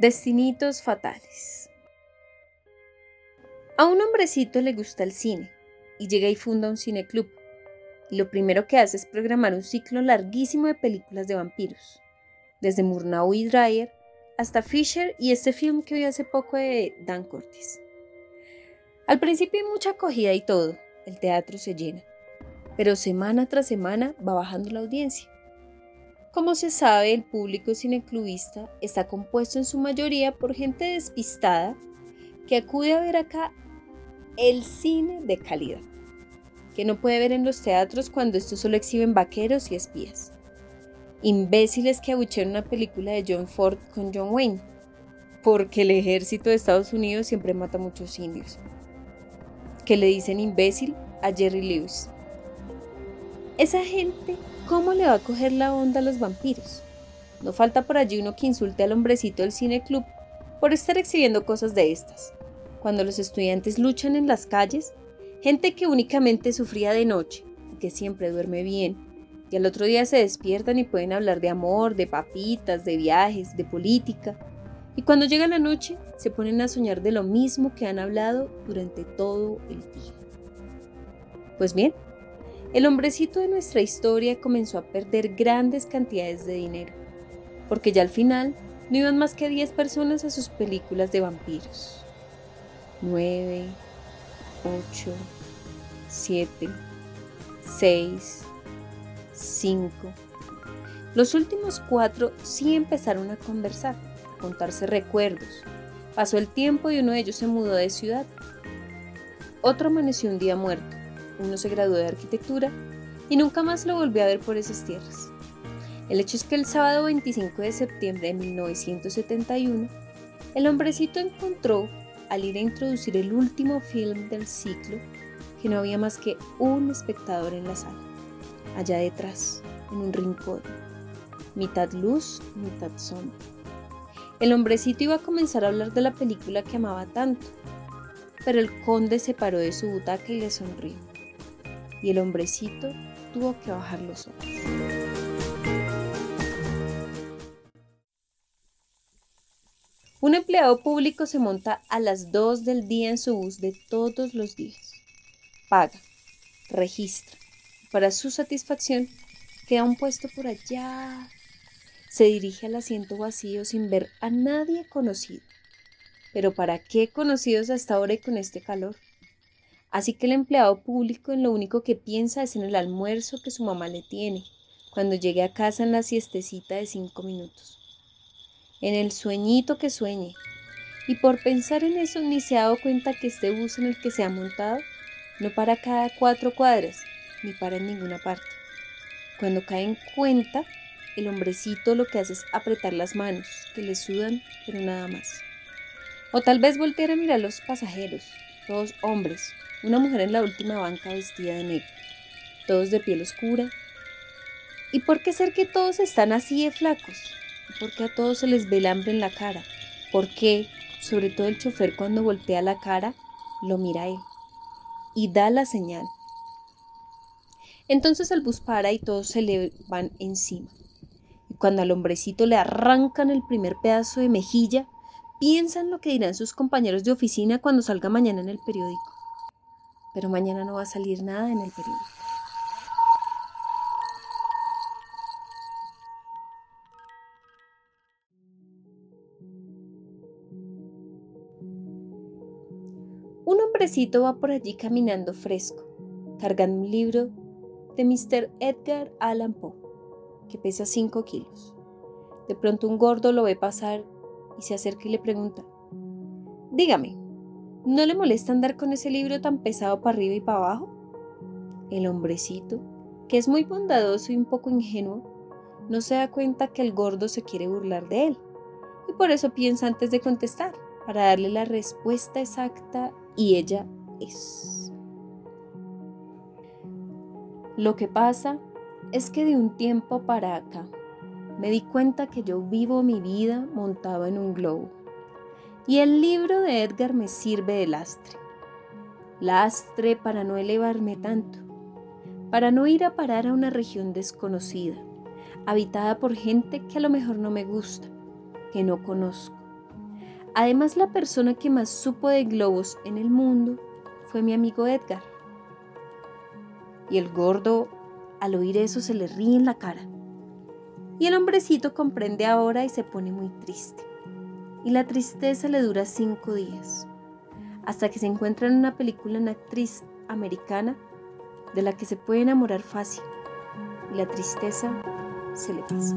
Destinitos fatales. A un hombrecito le gusta el cine y llega y funda un cineclub. Y lo primero que hace es programar un ciclo larguísimo de películas de vampiros, desde Murnau y Dreyer hasta Fisher y este film que vi hace poco de Dan Curtis. Al principio hay mucha acogida y todo, el teatro se llena, pero semana tras semana va bajando la audiencia. Como se sabe, el público cineclubista está compuesto en su mayoría por gente despistada que acude a ver acá el cine de calidad, que no puede ver en los teatros cuando estos solo exhiben vaqueros y espías. Imbéciles que abuchean una película de John Ford con John Wayne, porque el ejército de Estados Unidos siempre mata a muchos indios. Que le dicen imbécil a Jerry Lewis. Esa gente ¿Cómo le va a coger la onda a los vampiros? No falta por allí uno que insulte al hombrecito del cine club por estar exhibiendo cosas de estas. Cuando los estudiantes luchan en las calles, gente que únicamente sufría de noche y que siempre duerme bien, y al otro día se despiertan y pueden hablar de amor, de papitas, de viajes, de política, y cuando llega la noche se ponen a soñar de lo mismo que han hablado durante todo el día. Pues bien, el hombrecito de nuestra historia comenzó a perder grandes cantidades de dinero, porque ya al final no iban más que 10 personas a sus películas de vampiros. 9, 8, 7, 6, 5. Los últimos cuatro sí empezaron a conversar, a contarse recuerdos. Pasó el tiempo y uno de ellos se mudó de ciudad. Otro amaneció un día muerto uno se graduó de arquitectura y nunca más lo volvió a ver por esas tierras. El hecho es que el sábado 25 de septiembre de 1971, el hombrecito encontró, al ir a introducir el último film del ciclo, que no había más que un espectador en la sala, allá detrás, en un rincón, mitad luz, mitad sombra. El hombrecito iba a comenzar a hablar de la película que amaba tanto, pero el conde se paró de su butaca y le sonrió y el hombrecito tuvo que bajar los ojos. Un empleado público se monta a las 2 del día en su bus de todos los días. Paga, registra. Para su satisfacción, queda un puesto por allá. Se dirige al asiento vacío sin ver a nadie conocido. Pero ¿para qué conocidos hasta ahora y con este calor? Así que el empleado público en lo único que piensa es en el almuerzo que su mamá le tiene, cuando llegue a casa en la siestecita de cinco minutos. En el sueñito que sueñe. Y por pensar en eso ni se ha dado cuenta que este bus en el que se ha montado no para cada cuatro cuadras, ni para en ninguna parte. Cuando cae en cuenta, el hombrecito lo que hace es apretar las manos, que le sudan, pero nada más. O tal vez voltear a mirar a los pasajeros, todos hombres, una mujer en la última banca vestida de negro, todos de piel oscura. ¿Y por qué ser que todos están así de flacos? ¿Y por qué a todos se les ve el hambre en la cara? ¿Por qué, sobre todo el chofer cuando voltea la cara, lo mira él y da la señal? Entonces el bus para y todos se le van encima. Y cuando al hombrecito le arrancan el primer pedazo de mejilla, piensan lo que dirán sus compañeros de oficina cuando salga mañana en el periódico pero mañana no va a salir nada en el periódico. Un hombrecito va por allí caminando fresco, cargando un libro de Mr. Edgar Allan Poe, que pesa 5 kilos. De pronto un gordo lo ve pasar y se acerca y le pregunta, Dígame, ¿No le molesta andar con ese libro tan pesado para arriba y para abajo? El hombrecito, que es muy bondadoso y un poco ingenuo, no se da cuenta que el gordo se quiere burlar de él, y por eso piensa antes de contestar, para darle la respuesta exacta, y ella es. Lo que pasa es que de un tiempo para acá me di cuenta que yo vivo mi vida montado en un globo y el libro de Edgar me sirve de lastre. Lastre para no elevarme tanto, para no ir a parar a una región desconocida, habitada por gente que a lo mejor no me gusta, que no conozco, Además, la persona que más supo de globos en el mundo fue mi amigo Edgar. Y el gordo, al oír eso, se le ríe en la cara. Y el hombrecito comprende ahora y se pone muy triste. Y la tristeza le dura cinco días, hasta que se encuentra en una película una actriz americana de la que se puede enamorar fácil. Y la tristeza se le pasa.